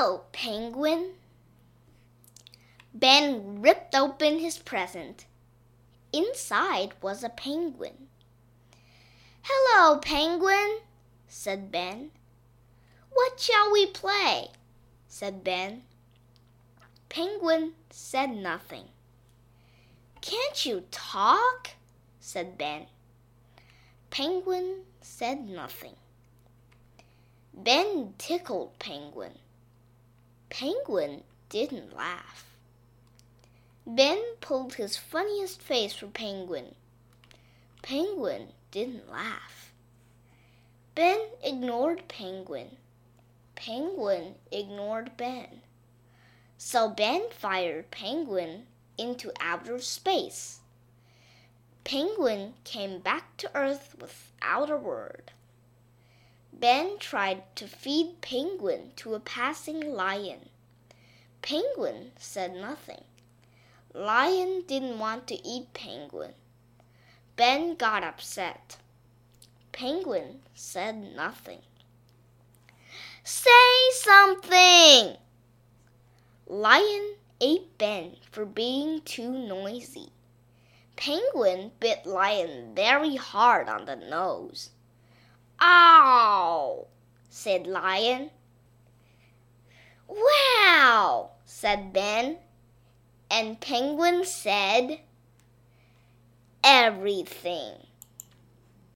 Hello, Penguin. Ben ripped open his present. Inside was a penguin. Hello, Penguin, said Ben. What shall we play? said Ben. Penguin said nothing. Can't you talk? said Ben. Penguin said nothing. Ben tickled Penguin. Penguin didn't laugh. Ben pulled his funniest face for Penguin. Penguin didn't laugh. Ben ignored Penguin. Penguin ignored Ben. So Ben fired Penguin into outer space. Penguin came back to Earth without a word. Ben tried to feed Penguin to a passing lion. Penguin said nothing. Lion didn't want to eat Penguin. Ben got upset. Penguin said nothing. Say something! Lion ate Ben for being too noisy. Penguin bit Lion very hard on the nose. Ow! said Lion. Wow! said Ben. And Penguin said, Everything.